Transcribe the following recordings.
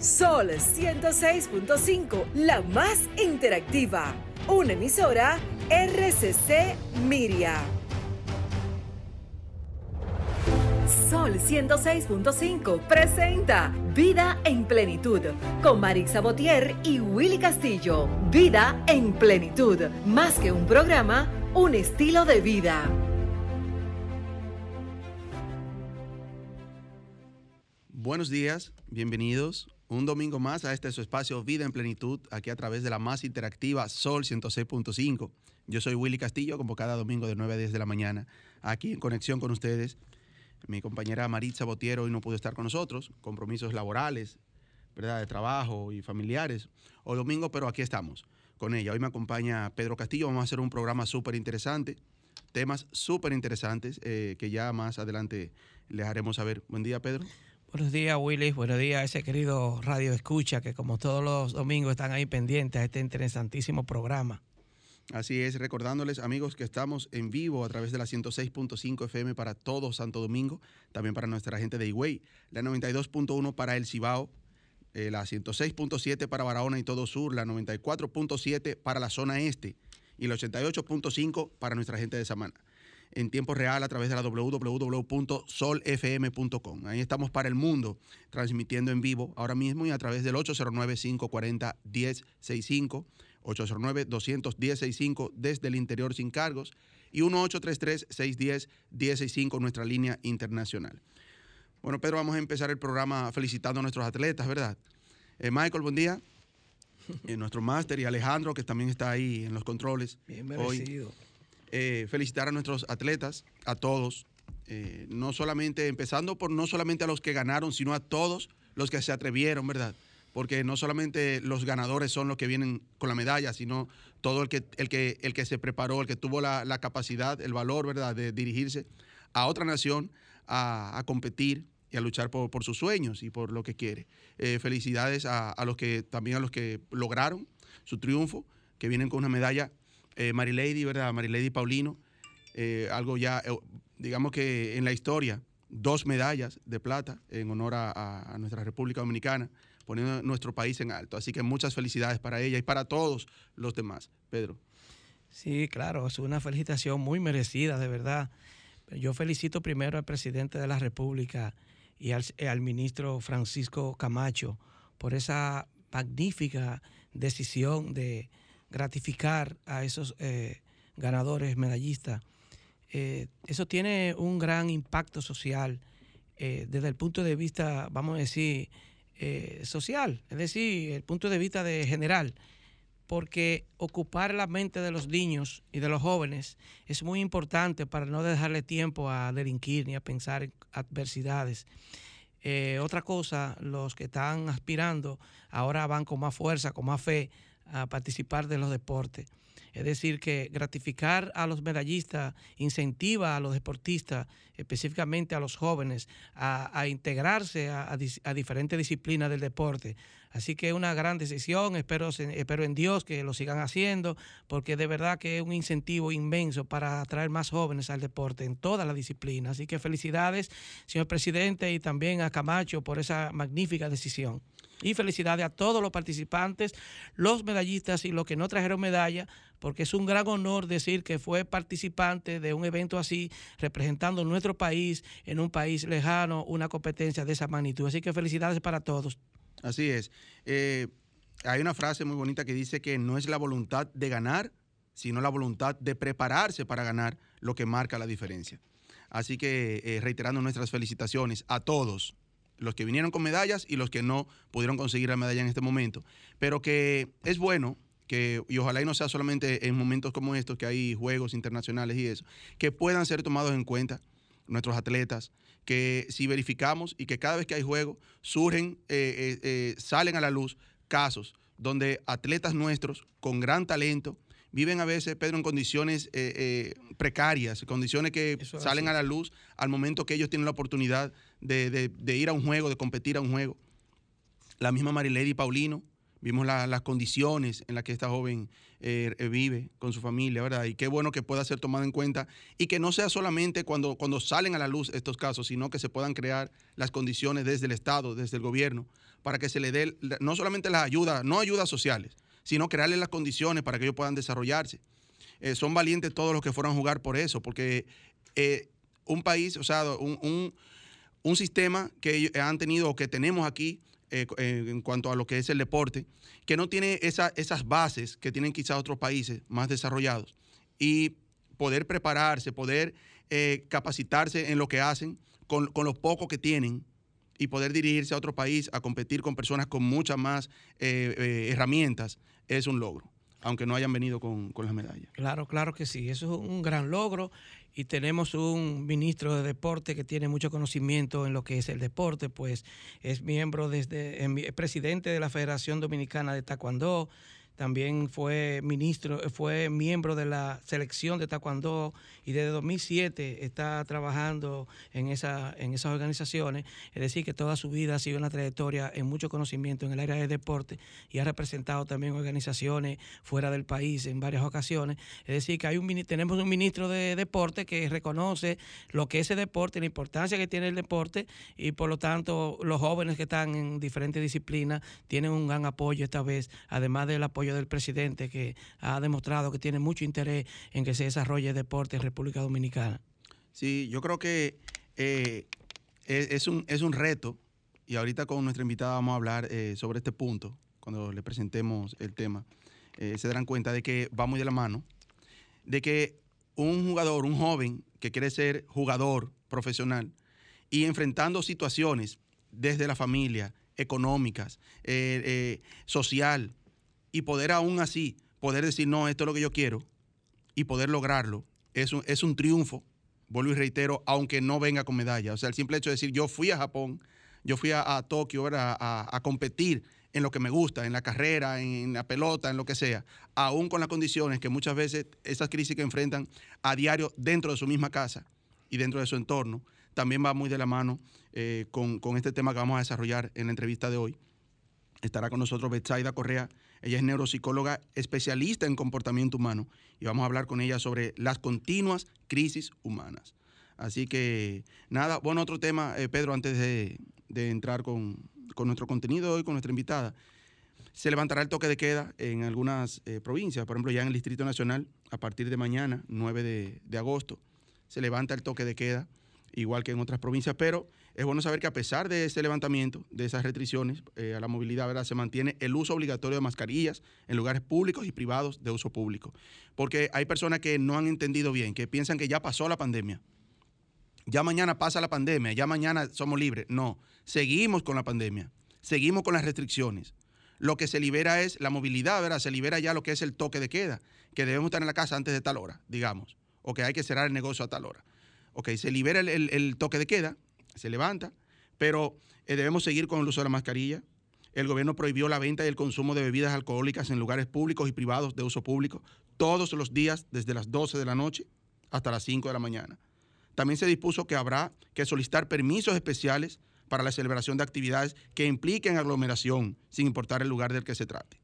Sol 106.5, la más interactiva. Una emisora RCC Miria. Sol 106.5 presenta Vida en Plenitud con Marix Sabotier y Willy Castillo. Vida en Plenitud, más que un programa, un estilo de vida. Buenos días, bienvenidos un domingo más a este su espacio Vida en Plenitud, aquí a través de la más interactiva Sol 106.5. Yo soy Willy Castillo, como cada domingo de 9 a 10 de la mañana, aquí en conexión con ustedes. Mi compañera Maritza Botiero hoy no pudo estar con nosotros, compromisos laborales, ¿verdad? de trabajo y familiares, o domingo, pero aquí estamos con ella. Hoy me acompaña Pedro Castillo, vamos a hacer un programa súper interesante, temas súper interesantes eh, que ya más adelante les haremos saber. Buen día, Pedro. Buenos días, Willy. Buenos días a ese querido Radio Escucha que como todos los domingos están ahí pendientes a este interesantísimo programa. Así es, recordándoles amigos que estamos en vivo a través de la 106.5 FM para todo Santo Domingo, también para nuestra gente de Higüey, la 92.1 para El Cibao, eh, la 106.7 para Barahona y todo sur, la 94.7 para la zona este y la 88.5 para nuestra gente de Samana en tiempo real a través de la www.solfm.com. Ahí estamos para el mundo, transmitiendo en vivo ahora mismo y a través del 809-540-1065, 809-210-65 desde el interior sin cargos y 1833-610-1065, nuestra línea internacional. Bueno, Pedro, vamos a empezar el programa felicitando a nuestros atletas, ¿verdad? Eh, Michael, buen día. Eh, nuestro máster y Alejandro, que también está ahí en los controles. Bien merecido. Eh, felicitar a nuestros atletas, a todos, eh, no solamente, empezando por no solamente a los que ganaron, sino a todos los que se atrevieron, ¿verdad? Porque no solamente los ganadores son los que vienen con la medalla, sino todo el que, el que, el que se preparó, el que tuvo la, capacidad, el valor, ¿verdad?, de dirigirse a otra nación a, competir y a luchar por, sus sueños y por lo que quiere. Eh, felicidades a, a, los que también a los que lograron su triunfo, que vienen con una medalla eh, Marilady, ¿verdad? Marilady Paulino, eh, algo ya, eh, digamos que en la historia, dos medallas de plata en honor a, nuestra República Dominicana, poniendo nuestro país en alto. Así que muchas felicidades para ella y para todos los demás. Pedro. Sí, claro, es una felicitación muy merecida, de verdad. Yo felicito primero al presidente de la República y al, al ministro Francisco Camacho por esa magnífica decisión de, gratificar a esos eh, ganadores medallistas. Eh, eso tiene un gran impacto social eh, desde el punto de vista, vamos a decir, social, es decir, el punto de vista de general, porque ocupar la mente de los niños y de los jóvenes es muy importante para no dejarle tiempo a delinquir ni a pensar en adversidades. otra cosa, los que están aspirando ahora van con más fuerza, con más fe a participar de los deportes. Es decir, que gratificar a los medallistas incentiva a los deportistas, específicamente a los jóvenes, a, integrarse a, diferentes disciplinas del deporte. Así que es una gran decisión, espero, espero en Dios que lo sigan haciendo, porque de verdad que es un incentivo inmenso para atraer más jóvenes al deporte en todas las disciplinas. Así que felicidades, señor presidente, y también a Camacho por esa magnífica decisión. Y felicidades a todos los participantes, los medallistas y los que no trajeron medalla, porque es un gran honor decir que fue participante de un evento así, representando nuestro país en un país lejano, una competencia de esa magnitud. Así que felicidades para todos. Así es. Eh, hay una frase muy bonita que dice que no es la voluntad de ganar, sino la voluntad de prepararse para ganar lo que marca la diferencia. Así que eh, reiterando nuestras felicitaciones a todos, los que vinieron con medallas y los que no pudieron conseguir la medalla en este momento. Pero que es bueno que, y ojalá y no sea solamente en momentos como estos, que hay juegos internacionales y eso, que puedan ser tomados en cuenta nuestros atletas, que si verificamos y que cada vez que hay juegos surgen, eh, eh, eh, salen a la luz casos donde atletas nuestros con gran talento, viven a veces, Pedro, en condiciones precarias, condiciones que salen a la luz al momento que ellos tienen la oportunidad de, ir a un juego, de competir a un juego. La misma Marilady Paulino, vimos las condiciones en las que esta joven eh, eh, vive con su familia, ¿verdad? Y qué bueno que pueda ser tomado en cuenta y que no sea solamente cuando, cuando salen a la luz estos casos, sino que se puedan crear las condiciones desde el Estado, desde el gobierno, para que se le dé no solamente las ayudas, no ayudas sociales, sino crearle las condiciones para que ellos puedan desarrollarse. Eh, son valientes todos los que fueron a jugar por eso, porque un país, o sea, un, un sistema que han tenido o que tenemos aquí eh, en cuanto a lo que es el deporte, que no tiene esas bases que tienen quizás otros países más desarrollados. Y poder prepararse, poder eh, capacitarse en lo que hacen con, con lo poco que tienen y poder dirigirse a otro país a competir con personas con muchas más eh, herramientas es un logro aunque no hayan venido con, las medallas. Claro, claro que sí, eso es un gran logro y tenemos un ministro de deporte que tiene mucho conocimiento en lo que es el deporte, pues es miembro desde, es presidente de la Federación Dominicana de Taekwondo, también fue ministro, fue miembro de la selección de Taekwondo y desde 2007 está trabajando en, esa, en esas organizaciones. Es decir, que toda su vida ha sido una trayectoria en mucho conocimiento en el área de deporte y ha representado también organizaciones fuera del país en varias ocasiones. Es decir, que hay un, tenemos un ministro de deporte que reconoce lo que es el deporte, la importancia que tiene el deporte y por lo tanto los jóvenes que están en diferentes disciplinas tienen un gran apoyo esta vez, además del apoyo del presidente que ha demostrado que tiene mucho interés en que se desarrolle deporte en República Dominicana. Sí, yo creo que eh, es, un, es un reto y ahorita con nuestra invitada vamos a hablar eh, sobre este punto cuando le presentemos el tema. Eh, se darán cuenta de que va muy de la mano, de que un jugador, un joven que quiere ser jugador profesional y enfrentando situaciones desde la familia, económicas, social, y poder aún así, poder decir, no, esto es lo que yo quiero y poder lograrlo, es un, es un triunfo, vuelvo y reitero, aunque no venga con medalla. O sea, el simple hecho de decir, yo fui a Japón, yo fui a, Tokio a, a, competir en lo que me gusta, en la carrera, en, la pelota, en lo que sea, aún con las condiciones que muchas veces esas crisis que enfrentan a diario dentro de su misma casa y dentro de su entorno, también va muy de la mano eh, con, con, este tema que vamos a desarrollar en la entrevista de hoy. Estará con nosotros Betsaida Correa, ella es neuropsicóloga especialista en comportamiento humano y vamos a hablar con ella sobre las continuas crisis humanas. Así que nada, bueno, otro tema, eh, Pedro, antes de, entrar con, nuestro contenido hoy, con nuestra invitada. Se levantará el toque de queda en algunas eh, provincias, por ejemplo, ya en el Distrito Nacional, a partir de mañana, 9 de, de agosto, se levanta el toque de queda, igual que en otras provincias, pero es bueno saber que a pesar de ese levantamiento, de esas restricciones eh, a la movilidad, ¿verdad? se mantiene el uso obligatorio de mascarillas en lugares públicos y privados de uso público. Porque hay personas que no han entendido bien, que piensan que ya pasó la pandemia. Ya mañana pasa la pandemia, ya mañana somos libres. No, seguimos con la pandemia, seguimos con las restricciones. Lo que se libera es la movilidad, ¿verdad? Se libera ya lo que es el toque de queda, que debemos estar en la casa antes de tal hora, digamos, o que hay que cerrar el negocio a tal hora. Ok, se libera el toque de queda, se levanta, pero eh, debemos seguir con el uso de la mascarilla. El gobierno prohibió la venta y el consumo de bebidas alcohólicas en lugares públicos y privados de uso público todos los días desde las 12 de la noche hasta las 5 de la mañana. También se dispuso que habrá que solicitar permisos especiales para la celebración de actividades que impliquen aglomeración, sin importar el lugar del que se trate.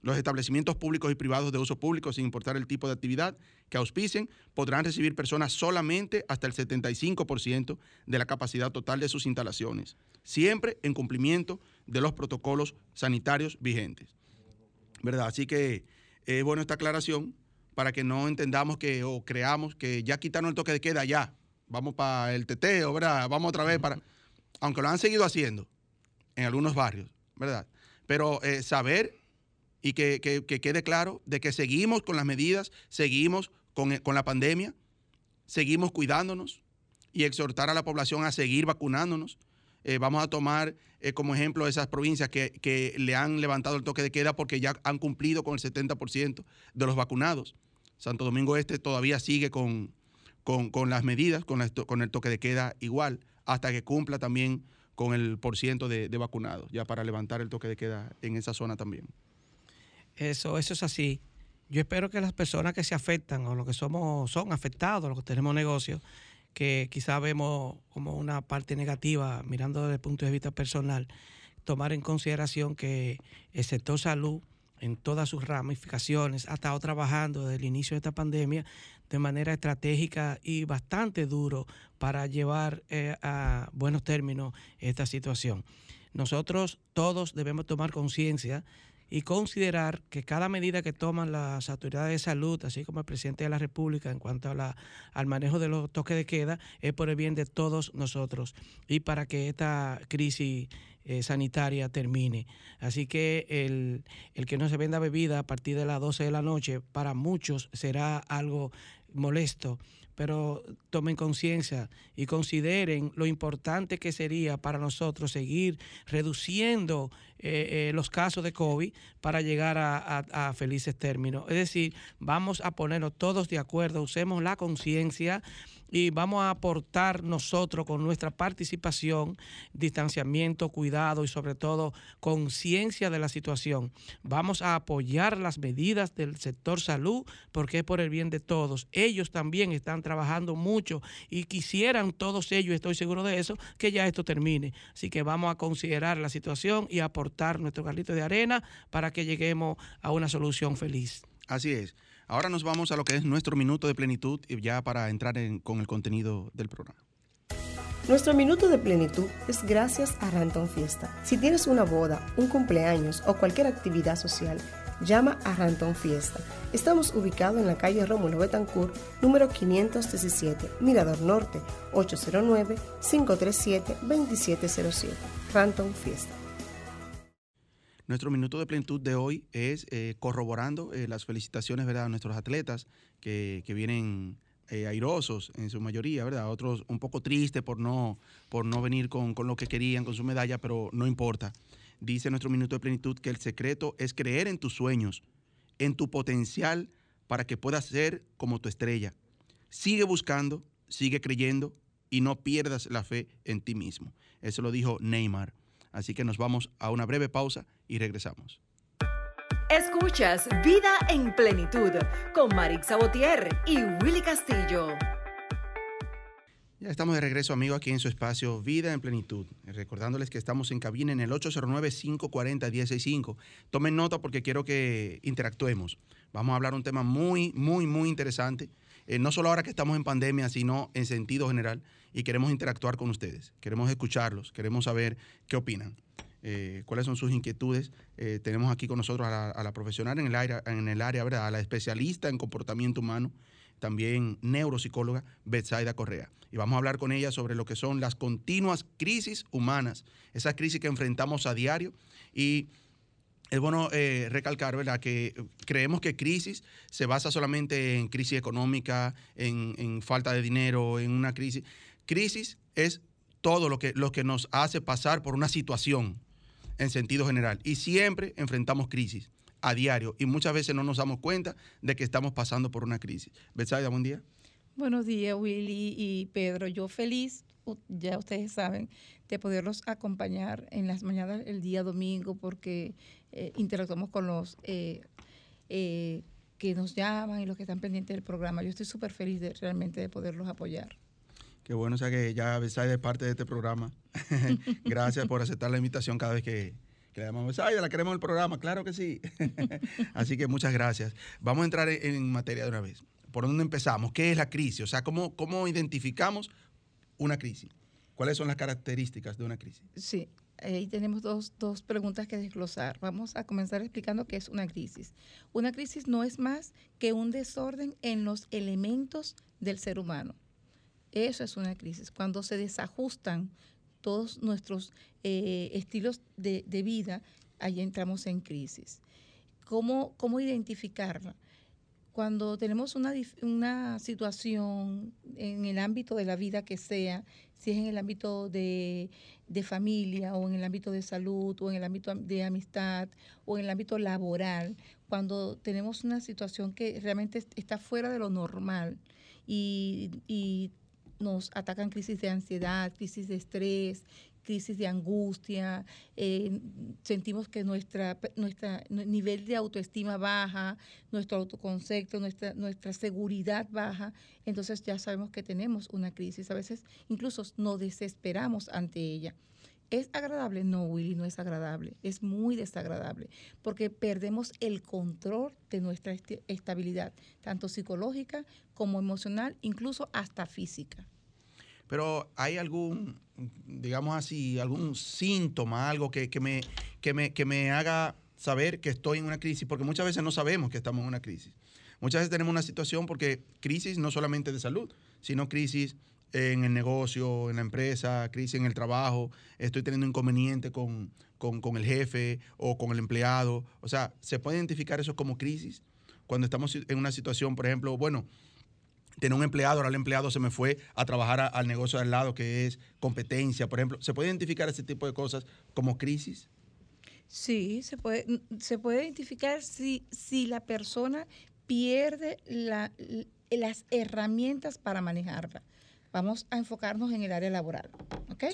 Los establecimientos públicos y privados de uso público, sin importar el tipo de actividad que auspicien, podrán recibir personas solamente hasta el 75% de la capacidad total de sus instalaciones, siempre en cumplimiento de los protocolos sanitarios vigentes. ¿Verdad? Así que es bueno esta aclaración para que no entendamos que o creamos que ya quitaron el toque de queda, ya, vamos para el teteo, ¿verdad? Vamos otra vez para... Aunque lo han seguido haciendo en algunos barrios, ¿verdad? Pero eh, saber y que, quede claro de que seguimos con las medidas, seguimos con, la pandemia, seguimos cuidándonos y exhortar a la población a seguir vacunándonos. Eh, vamos a tomar eh, como ejemplo esas provincias que, le han levantado el toque de queda porque ya han cumplido con el 70% de los vacunados. Santo Domingo Este todavía sigue con, con, las medidas, con, con el toque de queda igual, hasta que cumpla también con el porciento de, de vacunados, ya para levantar el toque de queda en esa zona también. Eso, eso es así. Yo espero que las personas que se afectan o los que somos, son afectados, los que tenemos negocios, que quizás vemos como una parte negativa mirando desde el punto de vista personal, tomar en consideración que el sector salud en todas sus ramificaciones ha estado trabajando desde el inicio de esta pandemia de manera estratégica y bastante duro para llevar eh, a buenos términos esta situación. Nosotros todos debemos tomar conciencia y considerar que cada medida que toman las autoridades de salud, así como el presidente de la República en cuanto a la, al manejo de los toques de queda, es por el bien de todos nosotros y para que esta crisis eh, sanitaria termine. Así que el, el que no se venda bebida a partir de las 12 de la noche, para muchos será algo molesto, pero tomen conciencia y consideren lo importante que sería para nosotros seguir reduciendo eh, eh, los casos de COVID para llegar a, felices términos. Es decir, vamos a ponernos todos de acuerdo, usemos la conciencia y vamos a aportar nosotros con nuestra participación, distanciamiento, cuidado y sobre todo conciencia de la situación. Vamos a apoyar las medidas del sector salud porque es por el bien de todos. Ellos también están trabajando mucho y quisieran todos ellos, estoy seguro de eso, que ya esto termine. Así que vamos a considerar la situación y aportar nuestro carrito de arena para que lleguemos a una solución feliz. Así es. Ahora nos vamos a lo que es nuestro minuto de plenitud ya para entrar con el contenido del programa. Nuestro minuto de plenitud es gracias a Ranton Fiesta. Si tienes una boda, un cumpleaños o cualquier actividad social, llama a Ranton Fiesta. Estamos ubicados en la calle Rómulo Betancourt, número 517, Mirador Norte, 809-537-2707. Ranton Fiesta. Nuestro minuto de plenitud de hoy es eh, corroborando eh, las felicitaciones ¿verdad? a nuestros atletas que, vienen eh, airosos en su mayoría, ¿verdad? Otros un poco tristes por no, por no venir con, con, lo que querían, con su medalla, pero no importa. Dice nuestro minuto de plenitud que el secreto es creer en tus sueños, en tu potencial para que puedas ser como tu estrella. Sigue buscando, sigue creyendo y no pierdas la fe en ti mismo. Eso lo dijo Neymar. Así que nos vamos a una breve pausa y regresamos. Escuchas Vida en Plenitud con Marix Sabotier y Willy Castillo. Ya estamos de regreso, amigos, aquí en su espacio Vida en Plenitud. Recordándoles que estamos en cabina en el 809-540-165. Tomen nota porque quiero que interactuemos. Vamos a hablar un tema muy, muy, muy interesante. Eh, no solo ahora que estamos en pandemia, sino en sentido general. Y queremos interactuar con ustedes. Queremos escucharlos. Queremos saber qué opinan. Eh, cuáles son sus inquietudes. Eh, tenemos aquí con nosotros a la, profesional en el área, en el área ¿verdad? a la especialista en comportamiento humano, también neuropsicóloga, Betsaida Correa. Y vamos a hablar con ella sobre lo que son las continuas crisis humanas, esas crisis que enfrentamos a diario. Y es bueno eh, recalcar, ¿verdad?, que creemos que crisis se basa solamente en crisis económica, en, en falta de dinero, en una crisis. Crisis es todo lo que, lo que nos hace pasar por una situación en sentido general. Y siempre enfrentamos crisis a diario y muchas veces no nos damos cuenta de que estamos pasando por una crisis. Betsaida, buen día. Buenos días, Willy y Pedro. Yo feliz, ya ustedes saben, de poderlos acompañar en las mañanas el día domingo porque eh, interactuamos con los eh, eh, que nos llaman y los que están pendientes del programa. Yo estoy súper feliz de, realmente de poderlos apoyar. Qué bueno, o sea que ya Besaida es parte de este programa. Gracias por aceptar la invitación cada vez que, le llamamos Besaida, la queremos en el programa, claro que sí. Así que muchas gracias. Vamos a entrar en, materia de una vez. ¿Por dónde empezamos? ¿Qué es la crisis? O sea, ¿cómo, cómo identificamos una crisis? ¿Cuáles son las características de una crisis? Sí, ahí tenemos dos, dos, preguntas que desglosar. Vamos a comenzar explicando qué es una crisis. Una crisis no es más que un desorden en los elementos del ser humano. Eso es una crisis, cuando se desajustan todos nuestros eh, estilos de, vida, ahí entramos en crisis. ¿Cómo, cómo identificarla? Cuando tenemos una, una situación en el ámbito de la vida que sea, si es en el ámbito de, de, familia o en el ámbito de salud o en el ámbito de amistad o en el ámbito laboral, cuando tenemos una situación que realmente está fuera de lo normal y nos atacan crisis de ansiedad, crisis de estrés, crisis de angustia, eh, sentimos que nuestra, nuestra nivel de autoestima baja, nuestro autoconcepto, nuestra, nuestra seguridad baja, entonces ya sabemos que tenemos una crisis. A veces incluso nos desesperamos ante ella. ¿Es agradable? No, Willy, no es agradable. Es muy desagradable porque perdemos el control de nuestra estabilidad, tanto psicológica como emocional, incluso hasta física. Pero hay algún, digamos así, algún síntoma, algo que, me, que, me, que me haga saber que estoy en una crisis, porque muchas veces no sabemos que estamos en una crisis. Muchas veces tenemos una situación porque crisis no solamente de salud, sino crisis en el negocio, en la empresa, crisis en el trabajo, estoy teniendo inconveniente con, con, el jefe o con el empleado. O sea, ¿se puede identificar eso como crisis? Cuando estamos en una situación, por ejemplo, bueno, tener un empleado, ahora el empleado se me fue a trabajar al negocio de al lado, que es competencia, por ejemplo. ¿Se puede identificar ese tipo de cosas como crisis? Sí, se puede, se puede identificar si, si la persona pierde la, las herramientas para manejarla vamos a enfocarnos en el área laboral. ¿ok?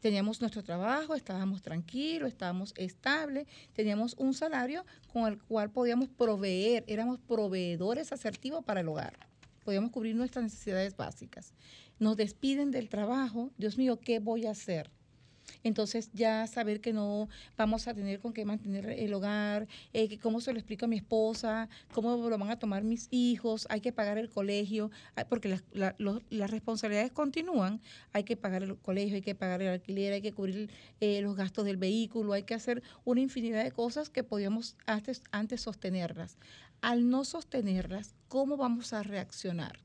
Teníamos nuestro trabajo, estábamos tranquilos, estábamos estables, teníamos un salario con el cual podíamos proveer, éramos proveedores asertivos para el hogar, podíamos cubrir nuestras necesidades básicas. Nos despiden del trabajo, Dios mío, ¿qué voy a hacer? Entonces ya saber que no vamos a tener con qué mantener el hogar, eh, cómo se lo explico a mi esposa, cómo lo van a tomar mis hijos, hay que pagar el colegio, porque las, responsabilidades continúan, hay que pagar el colegio, hay que pagar el alquiler, hay que cubrir eh, los gastos del vehículo, hay que hacer una infinidad de cosas que podíamos antes, antes sostenerlas. Al no sostenerlas, ¿cómo vamos a reaccionar?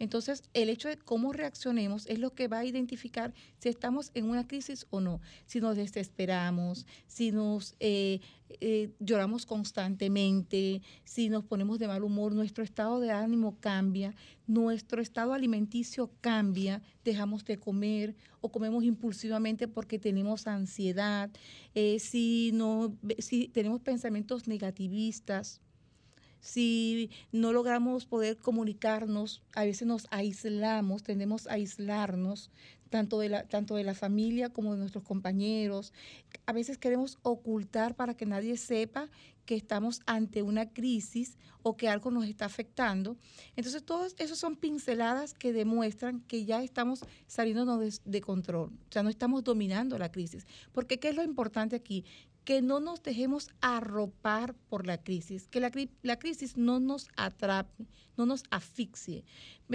Entonces, el hecho de cómo reaccionemos es lo que va a identificar si estamos en una crisis o no. Si nos desesperamos, si nos eh, eh, lloramos constantemente, si nos ponemos de mal humor, nuestro estado de ánimo cambia, nuestro estado alimenticio cambia, dejamos de comer o comemos impulsivamente porque tenemos ansiedad, eh, si, no, si tenemos pensamientos negativistas si no logramos poder comunicarnos, a veces nos aislamos, tendemos a aislarnos, tanto de, la, tanto de la familia como de nuestros compañeros. A veces queremos ocultar para que nadie sepa que estamos ante una crisis o que algo nos está afectando. Entonces, todos esos son pinceladas que demuestran que ya estamos saliéndonos de, de control, o sea, no estamos dominando la crisis. Porque, ¿qué es lo importante aquí? Que no nos dejemos arropar por la crisis, que la, crisis no nos atrape, no nos asfixie.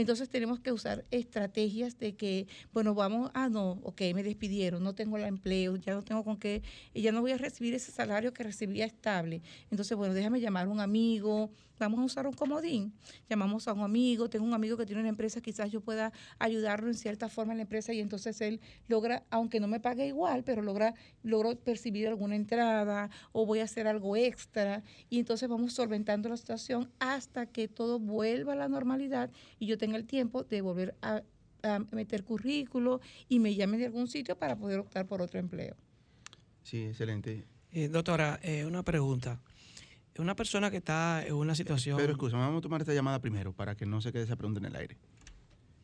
Entonces tenemos que usar estrategias de que, bueno, vamos, ah, no, ok, me despidieron, no tengo el empleo, ya no tengo con qué, ya no voy a recibir ese salario que recibía estable. Entonces, bueno, déjame llamar a un amigo, vamos a usar un comodín, llamamos a un amigo, tengo un amigo que tiene una empresa, quizás yo pueda ayudarlo en cierta forma en la empresa y entonces él logra, aunque no me pague igual, pero logra, logro percibir alguna entrada o voy a hacer algo extra y entonces vamos solventando la situación hasta que todo vuelva a la normalidad y yo tenga el tiempo de volver a, meter currículo y me llamen de algún sitio para poder optar por otro empleo. Sí, excelente. Eh, doctora, eh, una pregunta una persona que está en una situación. Pero escucha, vamos a tomar esta llamada primero para que no se quede esa pregunta en el aire.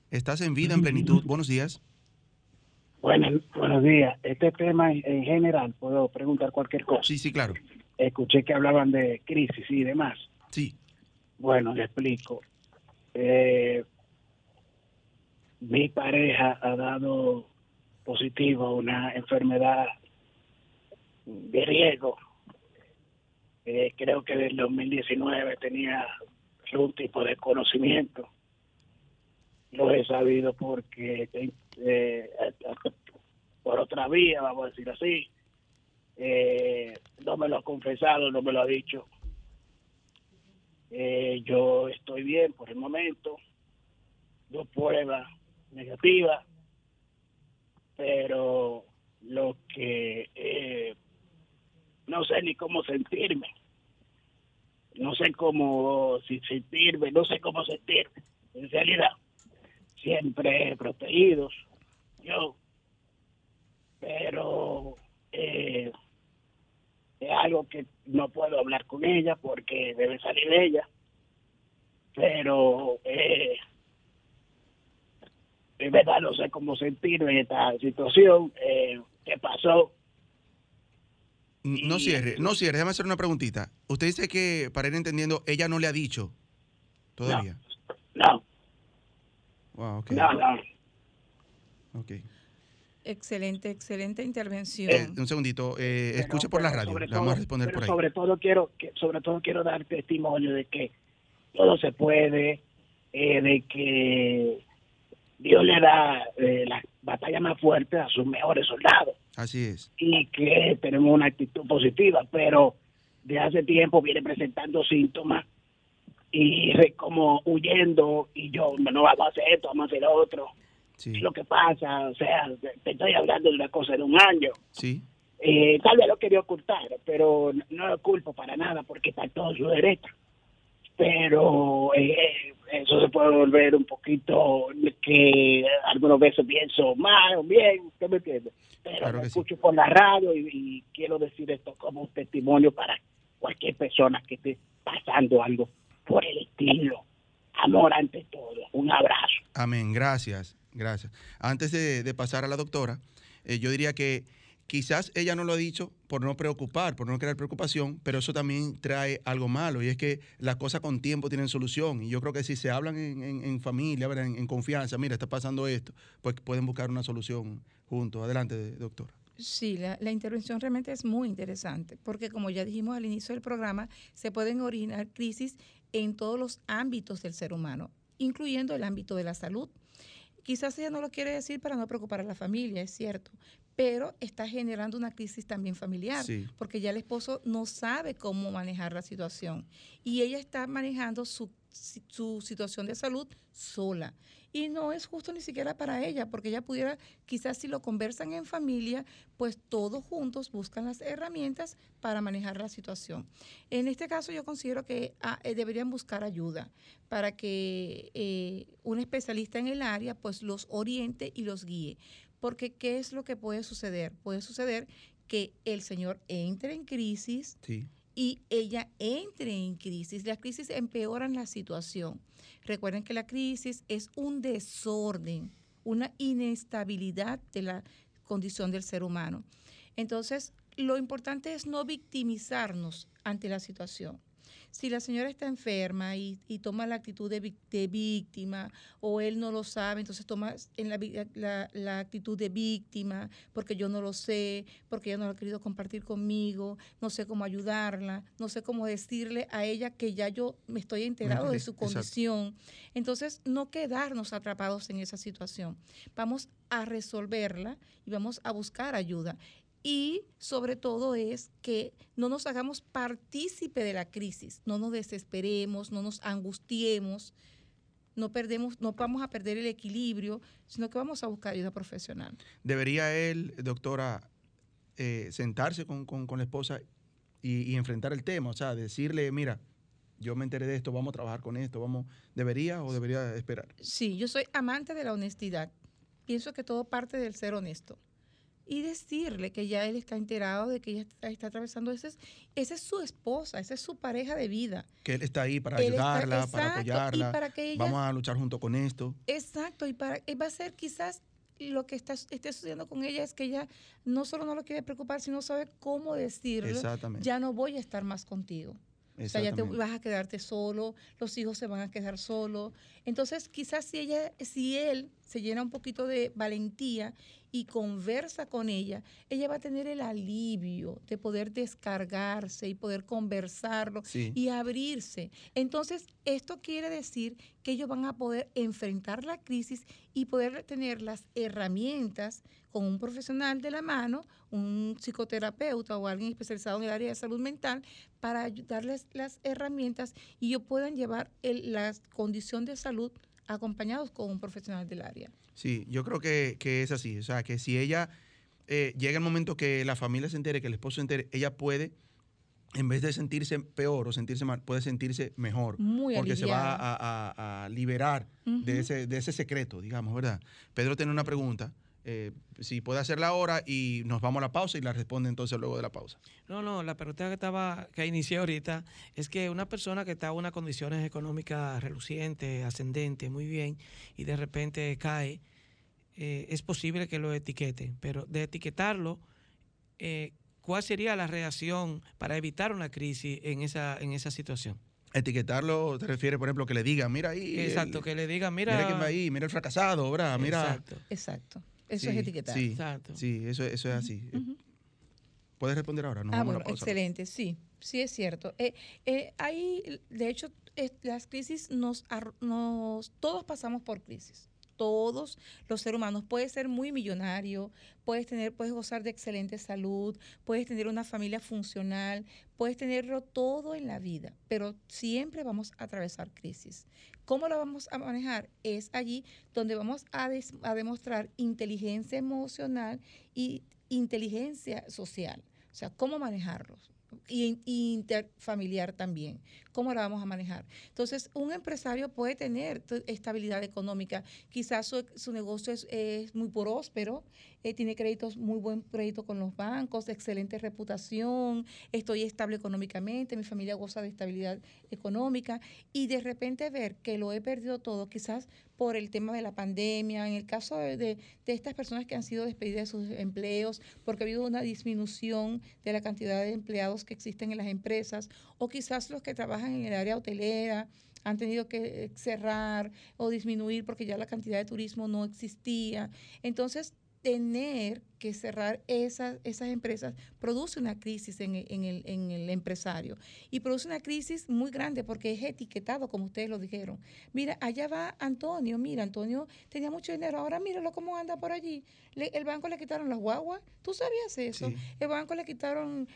Estás en vida, en plenitud. Buenos días. Buenos, buenos días. Este tema en general, puedo preguntar cualquier cosa. Sí, sí, claro. Escuché que hablaban de crisis y demás. Sí. Bueno, le explico. Eh, mi pareja ha dado positivo a una enfermedad de riesgo eh, creo que del 2019 tenía algún tipo de conocimiento. Lo he sabido porque, eh, por otra vía, vamos a decir así, no me lo ha confesado, no me lo ha dicho. Yo estoy bien por el momento, dos pruebas negativas, pero lo que no sé ni cómo sentirme. No sé cómo sentirme, no sé cómo sentirme. En realidad, siempre protegidos, yo. Pero eh, es algo que no puedo hablar con ella porque debe salir ella. Pero eh, en verdad no sé cómo sentirme en esta situación. Eh, ¿Qué pasó? No cierre, no cierre, déjame hacer una preguntita. Usted dice que, para ir entendiendo, ella no le ha dicho todavía. No. Wow, No, no. Ok. Excelente, excelente intervención. Eh, un segundito, eh, Pero- escucha por la radio, le vamos a responder pero por ahí. Sobre todo quiero, que, sobre todo quiero dar testimonio de que todo se puede, eh, de que Dios le da eh, la batalla más fuerte a sus mejores soldados Así es. y que tenemos una actitud positiva, pero de hace tiempo viene presentando síntomas y re- como huyendo y yo no vamos a hacer esto, vamos a hacer otro. Sí, lo que pasa, o sea, te estoy hablando de una cosa de un año. sí, Eh, tal vez lo quería ocultar, pero no, lo culpo para nada porque está todo su derecho. Pero eh, eso se puede volver un poquito que algunas veces pienso mal o bien, ¿usted me entiende? Pero Claro lo que sí. escucho por la radio y, y quiero decir esto como un testimonio para cualquier persona que esté pasando algo por el estilo. Amor ante todo. Un abrazo. Amén, gracias, gracias. Antes de, pasar a la doctora, eh, yo diría que quizás ella no lo ha dicho por no preocupar, por no crear preocupación, pero eso también trae algo malo y es que las cosas con tiempo tienen solución y yo creo que si se hablan en, familia, en confianza, mira, está pasando esto, pues pueden buscar una solución juntos. Adelante, doctora. Sí, la, la intervención realmente es muy interesante, porque como ya dijimos al inicio del programa, se pueden originar crisis en todos los ámbitos del ser humano, incluyendo el ámbito de la salud. Quizás ella no lo quiere decir para no preocupar a la familia, es cierto, pero está generando una crisis también familiar, Sí. porque ya el esposo no sabe cómo manejar la situación y ella está manejando su, su situación de salud sola. Y no es justo ni siquiera para ella, porque ella pudiera, quizás si lo conversan en familia, pues todos juntos buscan las herramientas para manejar la situación. En este caso yo considero que ah, eh, deberían buscar ayuda para que eh, un especialista en el área pues los oriente y los guíe. Porque ¿qué es lo que puede suceder? Puede suceder que el señor entre en crisis, Sí, y ella entre en crisis. Las crisis empeoran la situación. Recuerden que la crisis es un desorden, una inestabilidad de la condición del ser humano. Entonces, lo importante es no victimizarnos ante la situación. Si la señora está enferma y, y toma la actitud de, de víctima o él no lo sabe, entonces toma en la, vi- la- la actitud de víctima porque yo no lo sé, porque ella no lo ha querido compartir conmigo, no sé cómo ayudarla, no sé cómo decirle a ella que ya yo me estoy enterado de su exacto. condición. Entonces, no quedarnos atrapados en esa situación. Vamos a resolverla y vamos a buscar ayuda. Y sobre todo es que no nos hagamos partícipe de la crisis, no nos desesperemos, no nos angustiemos, no perdemos, no vamos a perder el equilibrio, sino que vamos a buscar ayuda profesional. ¿Debería él, doctora, eh, sentarse con, con- con la esposa y, y enfrentar el tema? O sea, decirle, mira, yo me enteré de esto, vamos a trabajar con esto, vamos, ¿debería o debería esperar? Sí, yo soy amante de la honestidad. Pienso que todo parte del ser honesto. Y decirle que ya él está enterado de que ella está, está atravesando, esa es, esa es su esposa, esa es su pareja de vida. Que él está ahí para Él está- ayudarla, para exacto, y apoyarla. para que ella- Vamos a luchar junto con esto. Exacto, y para va a ser quizás lo que está, esté sucediendo con ella es que ella no solo no lo quiere preocupar, sino sabe cómo decirle, Exactamente. ya no voy a estar más contigo. O sea, ya te vas a quedarte solo, los hijos se van a quedar solos. Entonces, quizás si ella, si él se llena un poquito de valentía y conversa con ella, ella va a tener el alivio de poder descargarse y poder conversarlo Sí. y abrirse. Entonces, esto quiere decir que ellos van a poder enfrentar la crisis y poder tener las herramientas con un profesional de la mano, un psicoterapeuta o alguien especializado en el área de salud mental, para darles las herramientas y ellos puedan llevar el- la condición de salud acompañados con un profesional del área. Sí, yo creo que, que es así. O sea, que si ella eh, llega el momento que la familia se entere, que el esposo se entere, ella puede, en vez de sentirse peor o sentirse mal, puede sentirse mejor. Muy porque se va a, a- a liberar de, ese, de ese secreto, digamos, ¿verdad? Pedro tiene una pregunta. Eh, si puede hacerla ahora y nos vamos a la pausa y la responde entonces luego de la pausa. No, no, la pregunta que estaba, que inicié ahorita, es que una persona que está en unas condiciones económicas relucientes, ascendentes, muy bien, y de repente cae, eh, es posible que lo etiquete, pero de etiquetarlo, eh, ¿cuál sería la reacción para evitar una crisis en esa, en esa situación? Etiquetarlo te refiere, por ejemplo, que le digan, mira ahí. Exacto, el- que le digan, Mira mira... quién va ahí, mira el fracasado, ¿verdad? Mira. Exacto. Exacto. Eso es etiquetar. Sí, sí eso, eso es así. ¿Puedes responder ahora? ah, bueno, excelente, sí, sí es cierto. Eh, eh, ahí, de hecho, las crisis nos, nos, todos pasamos por crisis todos los seres humanos. Puedes ser muy millonario, puedes tener, puedes gozar de excelente salud, puedes tener una familia funcional, puedes tenerlo todo en la vida, pero siempre vamos a atravesar crisis. ¿Cómo lo vamos a manejar? Es allí donde vamos a, a demostrar inteligencia emocional y inteligencia social. O sea, cómo manejarlos y, interfamiliar también. ¿Cómo la vamos a manejar? Entonces, un empresario puede tener estabilidad económica. Quizás su, negocio es, muy próspero, eh, tiene créditos, muy buen crédito con los bancos, excelente reputación, estoy estable económicamente, mi familia goza de estabilidad económica y de repente ver que lo he perdido todo, quizás por el tema de la pandemia, en el caso de, de, estas personas que han sido despedidas de sus empleos, porque ha habido una disminución de la cantidad de empleados que existen en las empresas, o quizás los que trabajan en el área hotelera han tenido que cerrar o disminuir porque ya la cantidad de turismo no existía. Entonces, tener que cerrar esas, esas empresas produce una crisis en, el, en, el, empresario y produce una crisis muy grande porque es etiquetado, como ustedes lo dijeron. Mira, allá va Antonio, mira, Antonio tenía mucho dinero, ahora míralo cómo anda por allí. el banco le quitaron las guaguas, ¿tú sabías eso? El banco le quitaron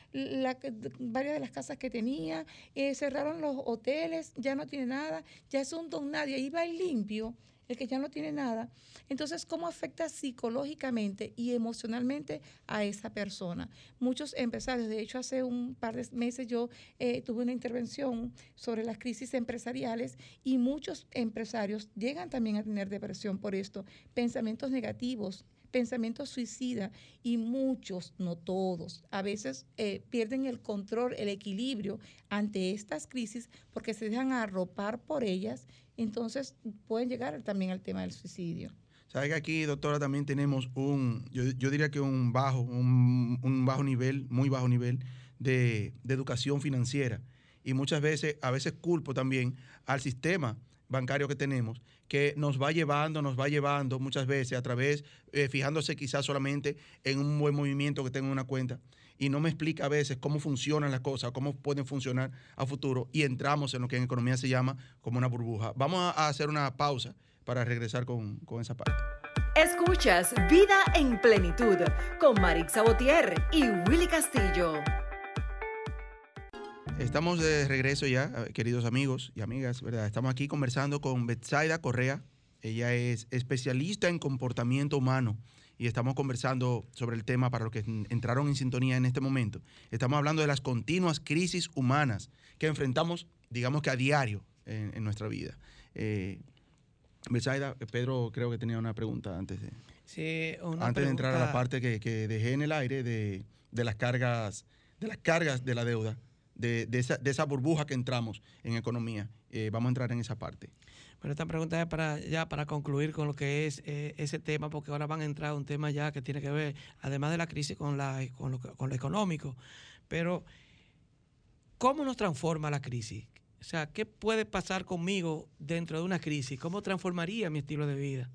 varias de las casas que tenía, eh, cerraron los hoteles, ya no tiene nada, ya es un don nadie, ahí va el limpio el que ya no tiene nada. Entonces, ¿cómo afecta psicológicamente y emocionalmente a esa persona? Muchos empresarios, de hecho, hace un par de meses yo eh, tuve una intervención sobre las crisis empresariales y muchos empresarios llegan también a tener depresión por esto, pensamientos negativos, pensamientos suicidas y muchos, no todos, a veces eh, pierden el control, el equilibrio ante estas crisis porque se dejan arropar por ellas entonces pueden llegar también al tema del suicidio. Sabes que aquí, doctora, también tenemos un, yo, diría que un bajo, un, bajo nivel, muy bajo nivel de, educación financiera. Y muchas veces, a veces culpo también al sistema bancario que tenemos, que nos va llevando, nos va llevando muchas veces a través, eh, fijándose quizás solamente en un buen movimiento que tengo en una cuenta y no me explica a veces cómo funcionan las cosas, cómo pueden funcionar a futuro y entramos en lo que en economía se llama como una burbuja. Vamos a hacer una pausa para regresar con, esa parte. Escuchas Vida en Plenitud con Marix Sabotier y Willy Castillo. Estamos de regreso ya, queridos amigos y amigas, ¿verdad? Estamos aquí conversando con Betsaida Correa. Ella es especialista en comportamiento humano y estamos conversando sobre el tema para los que entraron en sintonía en este momento. Estamos hablando de las continuas crisis humanas que enfrentamos, digamos que a diario en, nuestra vida. Eh, Pedro creo que tenía una pregunta antes de, sí, antes de entrar a la parte que, dejé en el aire de, las cargas de las cargas de la deuda, de, esa, burbuja que entramos en economía. Eh, vamos a entrar en esa parte. Pero esta pregunta es para ya para concluir con lo que es eh, ese tema, porque ahora van a entrar a un tema ya que tiene que ver, además de la crisis, con, la, con, lo, con lo económico. Pero, ¿cómo nos transforma la crisis? O sea, ¿qué puede pasar conmigo dentro de una crisis? ¿Cómo transformaría mi estilo de vida?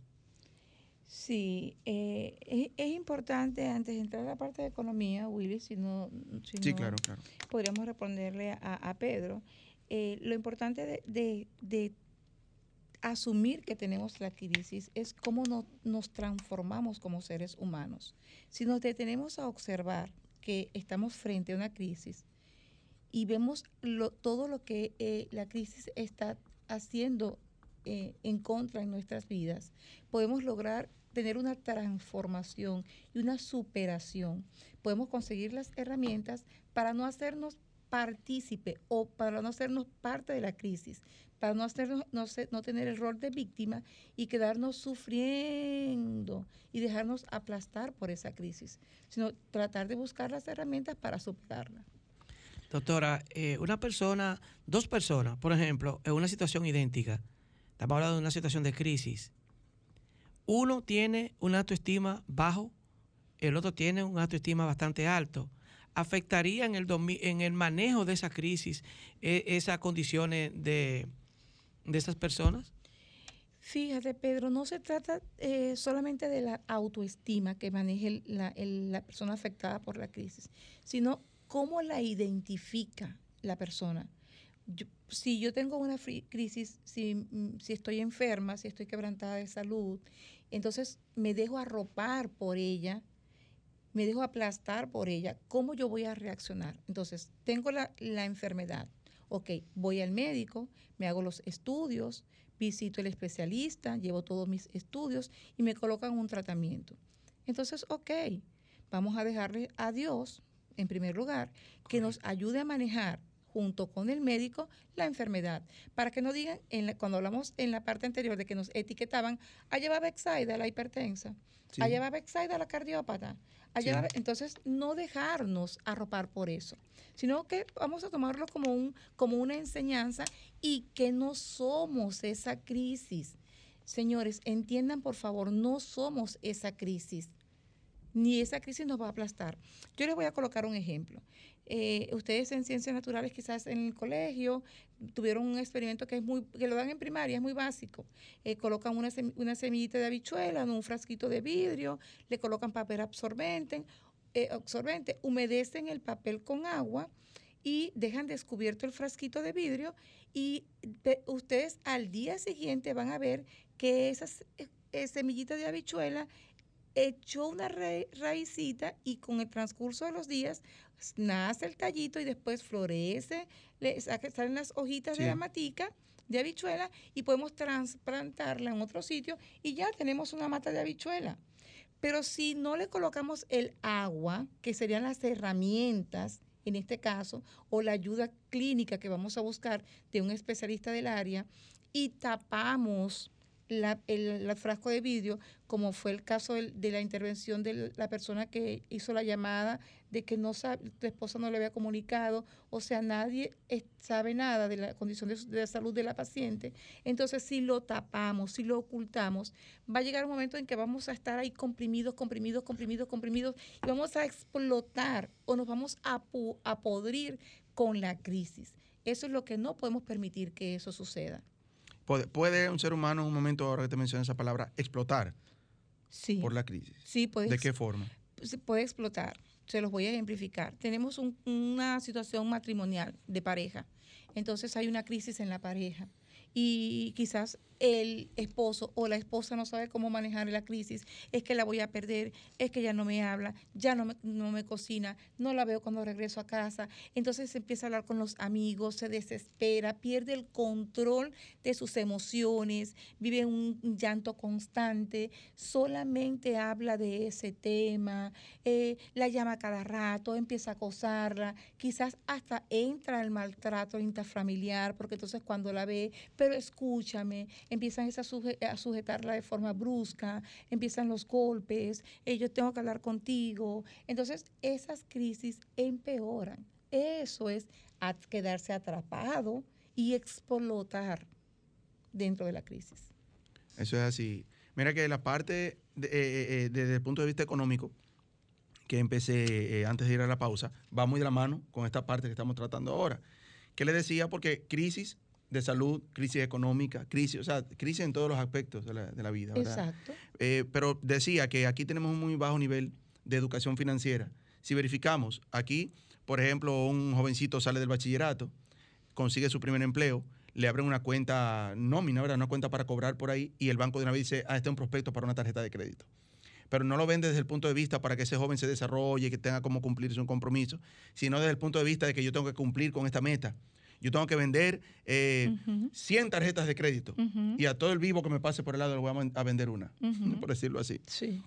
Sí, eh, es, importante, antes de entrar a la parte de economía, Willy, si no, sí, claro, claro. podríamos responderle a, Pedro, eh, lo importante de, de, de asumir que tenemos la crisis es cómo nos transformamos como seres humanos. Si nos detenemos a observar que estamos frente a una crisis y vemos todo lo que eh, la crisis está haciendo eh, en contra en nuestras vidas, podemos lograr tener una transformación y una superación. Podemos conseguir las herramientas para no hacernos partícipe o para no hacernos parte de la crisis, para no, hacernos, no, no tener el rol de víctima y quedarnos sufriendo y dejarnos aplastar por esa crisis, sino tratar de buscar las herramientas para superarla. Doctora, eh, una persona, dos personas, por ejemplo, en una situación idéntica, estamos hablando de una situación de crisis, uno tiene una autoestima bajo, el otro tiene un autoestima bastante alto afectaría en el, en el manejo de esa crisis, e, esas condiciones de, de esas personas? Fíjate, Pedro, no se trata eh, solamente de la autoestima que maneje la, la persona afectada por la crisis, sino cómo la identifica la persona. si yo tengo una crisis, si, mm, si, estoy enferma, si estoy quebrantada de salud, entonces me dejo arropar por ella, me dejo aplastar por ella, ¿cómo yo voy a reaccionar? Entonces, tengo la, la enfermedad, ok, voy al médico, me hago los estudios, visito el especialista, llevo todos mis estudios y me colocan un tratamiento. Entonces, ok, vamos a dejarle a Dios, en primer lugar, que nos ayude a manejar junto con el médico la enfermedad. Para que no digan, en cuando hablamos en la parte anterior de que nos etiquetaban, allá va Bexaida, la hipertensa, allá va Bexaida, la cardiópata, allá entonces no dejarnos arropar por eso, sino que vamos a tomarlo como, un, como una enseñanza y que no somos esa crisis. Señores, entiendan por favor, no somos esa crisis, ni esa crisis nos va a aplastar. Yo les voy a colocar un ejemplo. Eh, ustedes en ciencias naturales quizás en el colegio tuvieron un experimento que es muy que lo dan en primaria, es muy básico. Eh, colocan una, una, semillita de habichuela en un frasquito de vidrio, le colocan papel absorbente, eh, absorbente, humedecen el papel con agua y dejan descubierto el frasquito de vidrio y ustedes al día siguiente van a ver que esa eh, semillita de habichuela echó una raicita y con el transcurso de los días nace el tallito y después florece, le salen las hojitas de la matica de habichuela y podemos trasplantarla en otro sitio y ya tenemos una mata de habichuela. Pero si no le colocamos el agua, que serían las herramientas en este caso, o la ayuda clínica que vamos a buscar de un especialista del área, y tapamos el, frasco de vidrio, como fue el caso de, la intervención de la persona que hizo la llamada de que no sabe, tu esposa no le había comunicado, o sea, nadie sabe nada de la condición de, de, salud de la paciente. Entonces, si lo tapamos, si lo ocultamos, va a llegar un momento en que vamos a estar ahí comprimidos, comprimidos, comprimidos, comprimidos, y vamos a explotar o nos vamos a, a podrir con la crisis. Eso es lo que no podemos permitir que eso suceda. ¿Puede, un ser humano en un momento, ahora que te mencionas esa palabra, explotar sí. por la crisis? Sí, puede. ¿De qué forma? Puede explotar. Se los voy a ejemplificar. Tenemos una situación matrimonial de pareja. Entonces hay una crisis en la pareja y quizás el esposo o la esposa no sabe cómo manejar la crisis, es que la voy a perder, es que ya no me habla, ya no me, no me cocina, no la veo cuando regreso a casa. Entonces se empieza a hablar con los amigos, se desespera, pierde el control de sus emociones, vive un llanto constante, solamente habla de ese tema, eh, la llama cada rato, empieza a acosarla, quizás hasta entra el maltrato intrafamiliar, porque entonces cuando la ve, pero escúchame, empiezan a, sujetarla de forma brusca, empiezan los golpes, eh, yo tengo que hablar contigo. Entonces, esas crisis empeoran. Eso es quedarse atrapado y explotar dentro de la crisis. Eso es así. Mira que la parte, eh, eh, desde el punto de vista económico, que empecé antes de ir a la pausa, va muy de la mano con esta parte que estamos tratando ahora. ¿Qué le decía? Porque crisis de salud, crisis económica, crisis, o sea, crisis en todos los aspectos de la, vida. Exacto. Eh, pero decía que aquí tenemos un muy bajo nivel de educación financiera. Si verificamos, aquí, por ejemplo, un jovencito sale del bachillerato, consigue su primer empleo, le abren una cuenta nómina, ¿verdad? Una cuenta para cobrar por ahí y el banco de una vez dice, ah, este es un prospecto para una tarjeta de crédito. Pero no lo ven desde el punto de vista para que ese joven se desarrolle, que tenga como cumplir su compromiso, sino desde el punto de vista de que yo tengo que cumplir con esta meta yo tengo que vender 100 eh, tarjetas de crédito y a todo el vivo que me pase por el lado le voy a, vender una, por decirlo así. Sí.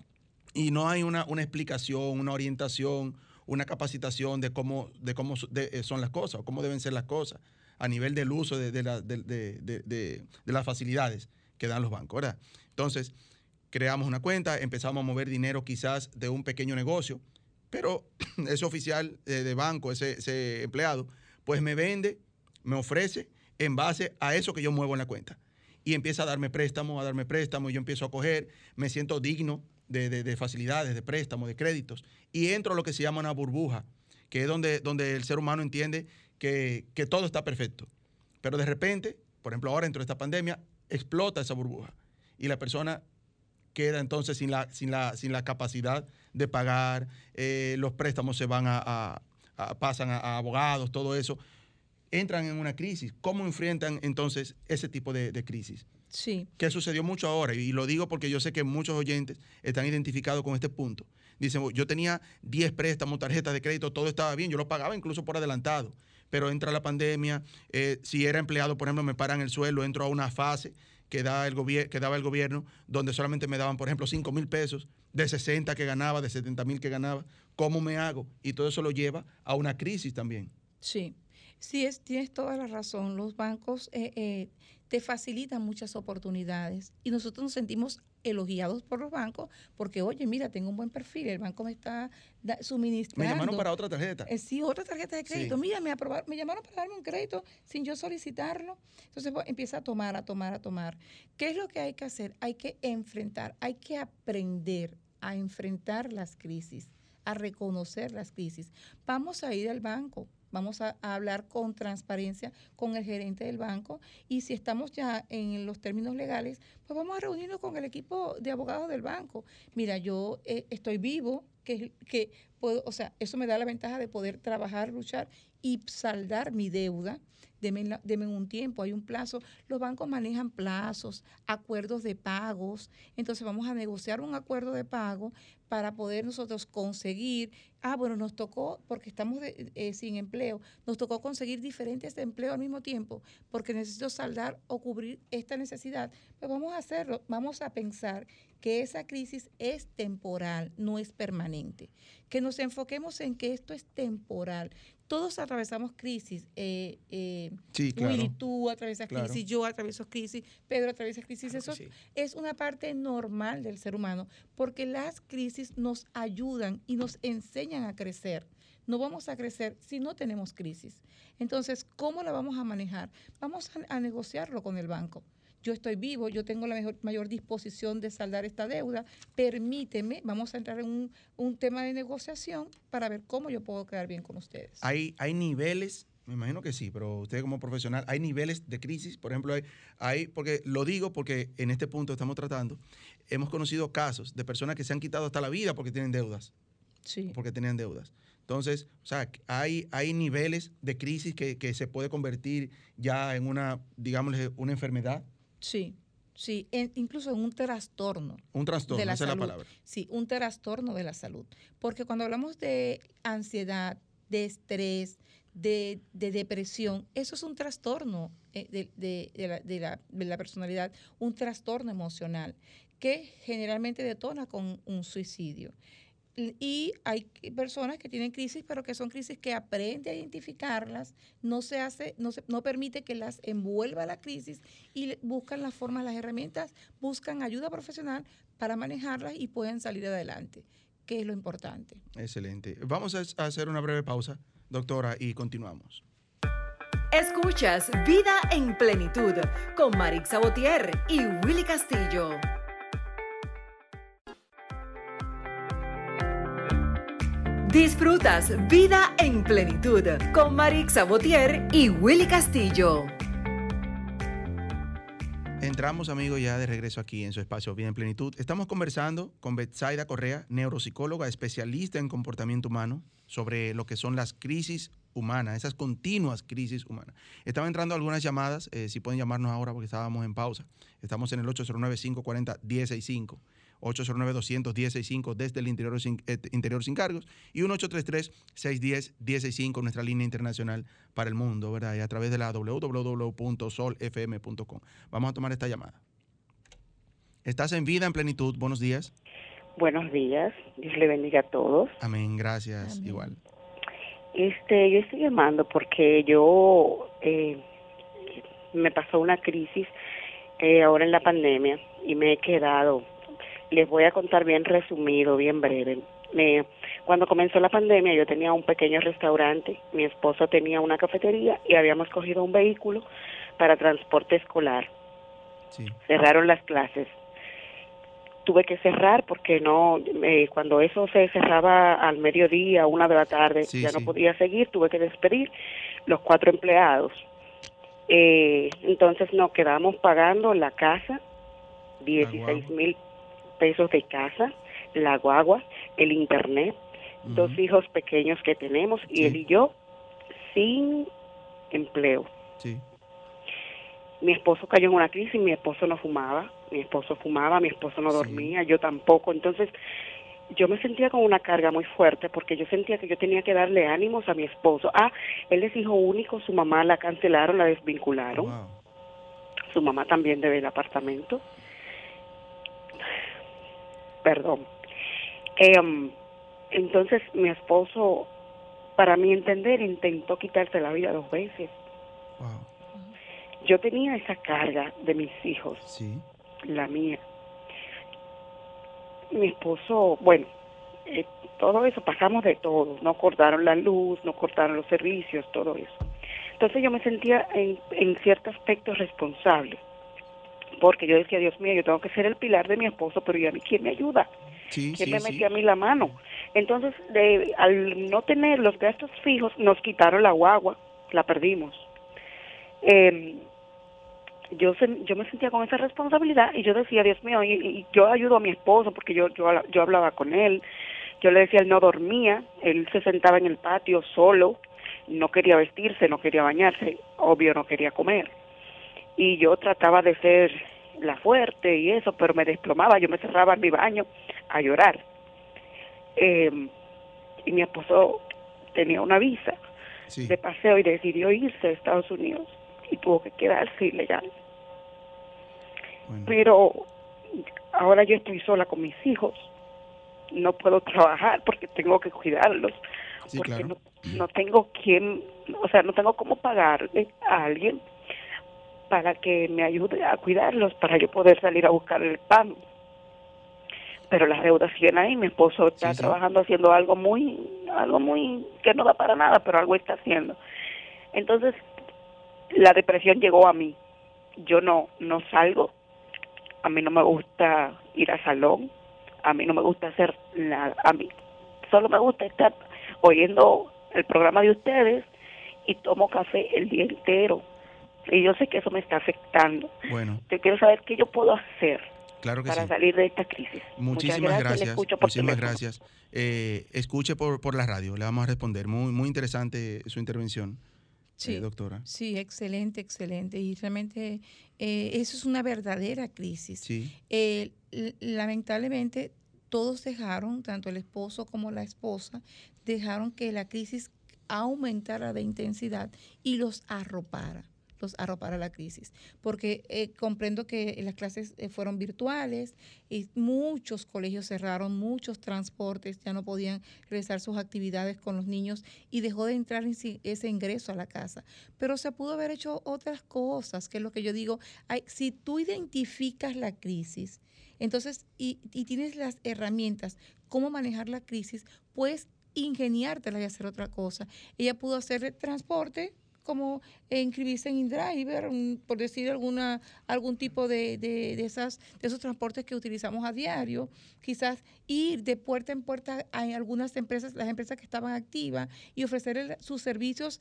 Y no hay una, explicación, una orientación, una capacitación de cómo, de cómo eh, son las cosas o cómo deben ser las cosas a nivel del uso de, de, las facilidades que dan los bancos. ¿verdad? Entonces, creamos una cuenta, empezamos a mover dinero quizás de un pequeño negocio, pero ese oficial eh, de banco, ese, ese empleado, pues me vende me ofrece en base a eso que yo muevo en la cuenta. Y empieza a darme préstamos, a darme préstamos, yo empiezo a coger, me siento digno de, facilidades, de préstamos, de créditos, y entro a lo que se llama una burbuja, que es donde, donde el ser humano entiende que, que todo está perfecto. Pero de repente, por ejemplo, ahora dentro de esta pandemia, explota esa burbuja. y la persona queda entonces sin la, sin la, sin la capacidad de pagar, eh, los préstamos se van a, pasan a, abogados, todo eso, entran en una crisis. ¿Cómo enfrentan entonces ese tipo de, de crisis? Sí. Que sucedió mucho ahora, y lo digo porque yo sé que muchos oyentes están identificados con este punto. Dicen, yo tenía 10 préstamos, tarjetas de crédito, todo estaba bien, yo lo pagaba incluso por adelantado, pero entra la pandemia, eh, si era empleado, por ejemplo, me paran el suelo, entro a una fase que, da el que daba el gobierno, donde solamente me daban, por ejemplo, 5 mil pesos de 60 que ganaba, de 70 mil que ganaba, ¿cómo me hago? Y todo eso lo lleva a una crisis también. Sí. Sí, es, tienes toda la razón. Los bancos eh, eh, te facilitan muchas oportunidades y nosotros nos sentimos elogiados por los bancos porque, oye, mira, tengo un buen perfil, el banco me está suministrando. Me llamaron para otra tarjeta. Eh, sí, otra tarjeta de crédito. Mira, me, aprobaron, me llamaron para darme un crédito sin yo solicitarlo. Entonces pues, empieza a tomar, a tomar, a tomar. ¿Qué es lo que hay que hacer? Hay que enfrentar, hay que aprender a enfrentar las crisis, a reconocer las crisis. Vamos a ir al banco Vamos a, hablar con transparencia con el gerente del banco y si estamos ya en los términos legales, pues vamos a reunirnos con el equipo de abogados del banco. Mira, yo eh, estoy vivo, que, que puedo, o sea, eso me da la ventaja de poder trabajar, luchar y saldar mi deuda. Deme, un tiempo, hay un plazo. Los bancos manejan plazos, acuerdos de pagos. Entonces vamos a negociar un acuerdo de pago para poder nosotros conseguir, ah, bueno, nos tocó, porque estamos eh, sin empleo, nos tocó conseguir diferentes empleos al mismo tiempo, porque necesito saldar o cubrir esta necesidad. Pues vamos a hacerlo, vamos a pensar que esa crisis es temporal, no es permanente. Que nos enfoquemos en que esto es temporal todos atravesamos crisis. Eh, eh, sí, claro. Willy, tú atravesas crisis, yo atravieso crisis, Pedro atraviesa crisis. Eso es una parte normal del ser humano, porque las crisis nos ayudan y nos enseñan a crecer. No vamos a crecer si no tenemos crisis. Entonces, ¿cómo la vamos a manejar? Vamos a negociarlo con el banco yo estoy vivo, yo tengo la mejor, mayor disposición de saldar esta deuda, permíteme, vamos a entrar en un, tema de negociación para ver cómo yo puedo quedar bien con ustedes. Hay, hay niveles me imagino que sí, pero usted como profesional, hay niveles de crisis, por ejemplo, hay, hay, porque lo digo porque en este punto estamos tratando, hemos conocido casos de personas que se han quitado hasta la vida porque tienen deudas. Sí. Porque tenían deudas. Entonces, o sea, hay, hay niveles de crisis que, que se puede convertir ya en una, digamos, una enfermedad Sí, sí, incluso en un trastorno. Un trastorno, de la esa es la palabra. Sí, un trastorno de la salud. Porque cuando hablamos de ansiedad, de estrés, de, depresión, eso es un trastorno eh, de, la, de la personalidad, un trastorno emocional que generalmente detona con un suicidio. Y hay personas que tienen crisis, pero que son crisis que aprende a identificarlas, no se hace, no, se, no permite que las envuelva la crisis y buscan las formas, las herramientas, buscan ayuda profesional para manejarlas y pueden salir adelante, que es lo importante. Excelente. Vamos a hacer una breve pausa, doctora, y continuamos. Escuchas Vida en Plenitud con Marix Sabotier y Willy Castillo. Disfrutas Vida en Plenitud con Marix Sabotier y Willy Castillo. Entramos, amigos, ya de regreso aquí en su espacio Vida en Plenitud. Estamos conversando con Betsaida Correa, neuropsicóloga, especialista en comportamiento humano, sobre lo que son las crisis humanas, esas continuas crisis humanas. Estaban entrando algunas llamadas, eh, si pueden llamarnos ahora porque estábamos en pausa. Estamos en el 809-540-165. 809-210-65 desde el interior sin, eh, interior sin cargos y 1833-610-165, nuestra línea internacional para el mundo, ¿verdad? Y a través de la www.solfm.com. Vamos a tomar esta llamada. Estás en vida, en plenitud. Buenos días. Buenos días. Dios le bendiga a todos. Amén. Gracias. Igual. Este, yo estoy llamando porque yo eh, me pasó una crisis eh, ahora en la pandemia y me he quedado les voy a contar bien resumido, bien breve. cuando comenzó la pandemia yo tenía un pequeño restaurante, mi esposo tenía una cafetería y habíamos cogido un vehículo para transporte escolar. Cerraron las clases. Tuve que cerrar porque no, eh, cuando eso se cerraba al mediodía, una de la tarde, ya no podía seguir, tuve que despedir los cuatro empleados. Eh, entonces nos quedamos pagando la casa 16 mil pesos de casa, la guagua, el internet, dos hijos pequeños que tenemos y Sí. él y yo sin empleo. Sí. Mi esposo cayó en una crisis, mi esposo no fumaba, mi esposo fumaba, mi esposo no Sí. dormía, yo tampoco. Entonces, yo me sentía con una carga muy fuerte porque yo sentía que yo tenía que darle ánimos a mi esposo. Ah, él es hijo único, su mamá la cancelaron, la desvincularon. Wow. Su mamá también debe el apartamento. Perdón. Em, entonces, mi esposo, para mi entender, intentó quitarse la vida dos veces. Wow. Yo tenía esa carga de mis hijos, Sí. la mía. Mi esposo, bueno, eh, todo eso, pasamos de todo. No cortaron la luz, no cortaron los servicios, todo eso. Entonces yo me sentía en, en cierto aspecto responsable. Porque yo decía, Dios mío, yo tengo que ser el pilar de mi esposo, pero ¿y a mí quién me ayuda? Sí, ¿Quién sí, me sí. metió a mí la mano? Entonces, de- al no tener los gastos fijos, nos quitaron la guagua, la perdimos. Eh, yo, se- yo me sentía con esa responsabilidad y yo decía, Dios mío, y, y yo ayudo a mi esposo porque yo, yo, yo hablaba con él, yo le decía, él no dormía, él se sentaba en el patio solo, no quería vestirse, no quería bañarse, obvio no quería comer. Y yo trataba de ser la fuerte y eso, pero me desplomaba, yo me cerraba en mi baño a llorar. Eh, y mi esposo tenía una visa Sí. de paseo y decidió irse a Estados Unidos y tuvo que quedarse ilegal. Bueno. Pero ahora yo estoy sola con mis hijos, no puedo trabajar porque tengo que cuidarlos, Sí, porque claro. no, no tengo quien, o sea, no tengo cómo pagarle a alguien para que me ayude a cuidarlos, para yo poder salir a buscar el pan. Pero las deudas siguen ahí, mi esposo está Sí, sí. trabajando haciendo algo muy, algo muy, que no da para nada, pero algo está haciendo. Entonces, la depresión llegó a mí. Yo no, no salgo, a mí no me gusta ir al salón, a mí no me gusta hacer nada, a mí solo me gusta estar oyendo el programa de ustedes y tomo café el día entero. Y yo sé que eso me está afectando. Bueno, Yo quiero saber qué yo puedo hacer claro que para sí. salir de esta crisis. Muchísimas gracias. Muchísimas teléfono. gracias. Eh, escuche por, por la radio, le vamos a responder. Muy, muy interesante su intervención, Sí. eh, doctora. Sí, excelente, excelente. Y realmente eh, eso es una verdadera crisis. Sí, Eh, lamentablemente, todos dejaron, tanto el esposo como la esposa, dejaron que la crisis aumentara de intensidad y los arropara los arropara la crisis, porque eh, comprendo que las clases eh, fueron virtuales y muchos colegios cerraron, muchos transportes ya no podían realizar sus actividades con los niños y dejó de entrar ese ingreso a la casa. Pero se pudo haber hecho otras cosas, que es lo que yo digo, si tú identificas la crisis, entonces, y, tienes las herramientas, cómo manejar la crisis, puedes ingeniártela y hacer otra cosa. Ella pudo hacer transporte, como inscribirse en InDriver, por decir alguna algún tipo de, de, de esas de esos transportes que utilizamos a diario, quizás ir de puerta en puerta a algunas empresas, las empresas que estaban activas y ofrecer sus servicios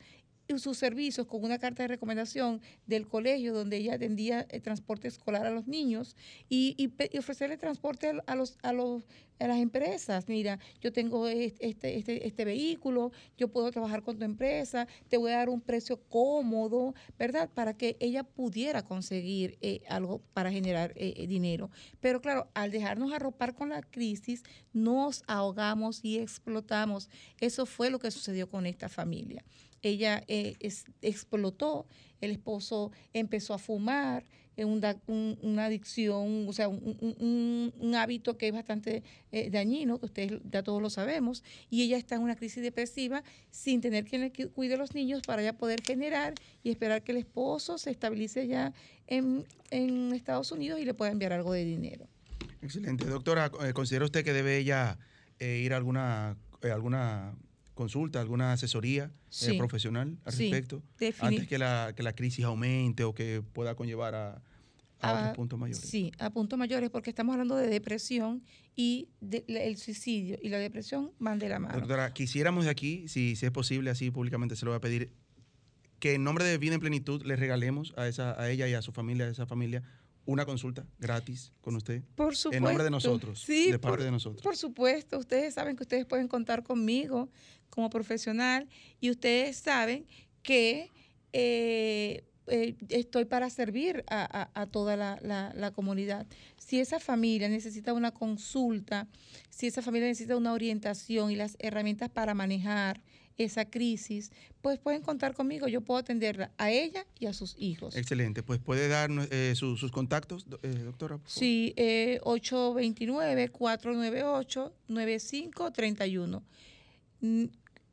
sus servicios con una carta de recomendación del colegio donde ella atendía el transporte escolar a los niños y, ofrecerle transporte a los a los a las empresas. Mira, yo tengo es- este, este, este vehículo, yo puedo trabajar con tu empresa, te voy a dar un precio cómodo, ¿verdad? Para que ella pudiera conseguir eh, algo para generar eh, eh, dinero. Pero claro, al dejarnos arropar con la crisis, nos ahogamos y explotamos. Eso fue lo que sucedió con esta familia. Ella eh, es- explotó, el esposo empezó a fumar, eh, un da- un- una adicción, o sea, un, un- hábito que es bastante eh, dañino, que ustedes ya todos lo sabemos, y ella está en una crisis depresiva sin tener quien le cu- cuide a los niños para ya poder generar y esperar que el esposo se estabilice ya en, en Estados Unidos y le pueda enviar algo de dinero. excelente. Doctora, eh, ¿considera usted que debe ella ir a alguna, alguna consulta, alguna asesoría eh, profesional al Sí, respecto? Antes que la, que la crisis aumente o que pueda conllevar a, a Ah, otros puntos mayores. Sí, a puntos mayores, porque estamos hablando de depresión y de- el suicidio y la depresión van de la mano. Doctora, quisiéramos de aquí, si, si es posible, así públicamente se lo voy a pedir, que en nombre de Vida en Plenitud le regalemos a, esa, a ella y a su familia, a esa familia, una consulta gratis con usted. Por supuesto. En nombre de nosotros. Sí, de parte por, de nosotros. Por supuesto. Ustedes saben que ustedes pueden contar conmigo como profesional y ustedes saben que eh, eh, estoy para servir a, toda la, comunidad. Si esa familia necesita una consulta, si esa familia necesita una orientación y las herramientas para manejar esa crisis, pues pueden contar conmigo. Yo puedo atenderla a ella y a sus hijos. Excelente. Pues puede dar eh, sus contactos, eh, doctora. Sí, 829-498-9531.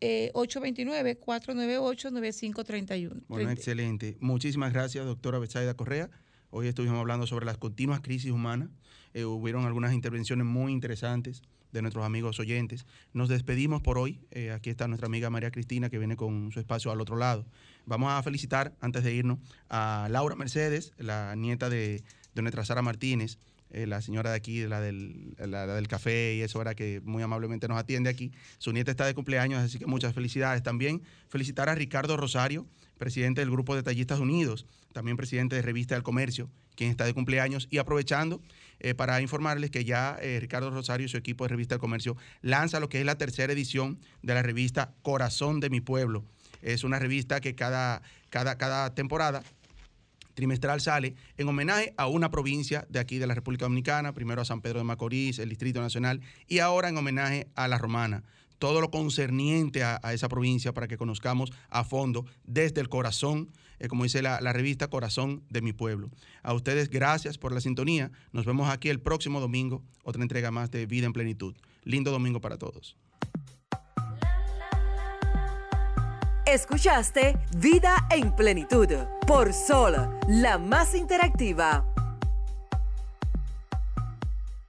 829-498-9531. Bueno, excelente. Muchísimas gracias, doctora Betsaida Correa. Hoy estuvimos hablando sobre las continuas crisis humanas. Eh, hubieron algunas intervenciones muy interesantes de nuestros amigos oyentes. Nos despedimos por hoy. Eh, aquí está nuestra amiga María Cristina que viene con su espacio al otro lado. Vamos a felicitar, antes de irnos, a Laura Mercedes, la nieta de, nuestra Sara Martínez, eh, la señora de aquí, la del, la, del café y eso, era que muy amablemente nos atiende aquí. Su nieta está de cumpleaños, así que muchas felicidades. También felicitar a Ricardo Rosario, presidente del Grupo de Tallistas Unidos, también presidente de Revista del Comercio, quien está de cumpleaños. Y aprovechando eh, para informarles que ya eh, Ricardo Rosario y su equipo de Revista del Comercio lanza lo que es la tercera edición de la revista Corazón de mi Pueblo. Es una revista que cada, cada, cada temporada trimestral sale en homenaje a una provincia de aquí de la República Dominicana, primero a San Pedro de Macorís, el Distrito Nacional, y ahora en homenaje a la Romana. Todo lo concerniente a, esa provincia para que conozcamos a fondo desde el corazón, eh, como dice la, la revista Corazón de mi pueblo. A ustedes gracias por la sintonía. Nos vemos aquí el próximo domingo, otra entrega más de Vida en Plenitud. Lindo domingo para todos. Escuchaste Vida en Plenitud por Sol, la más interactiva.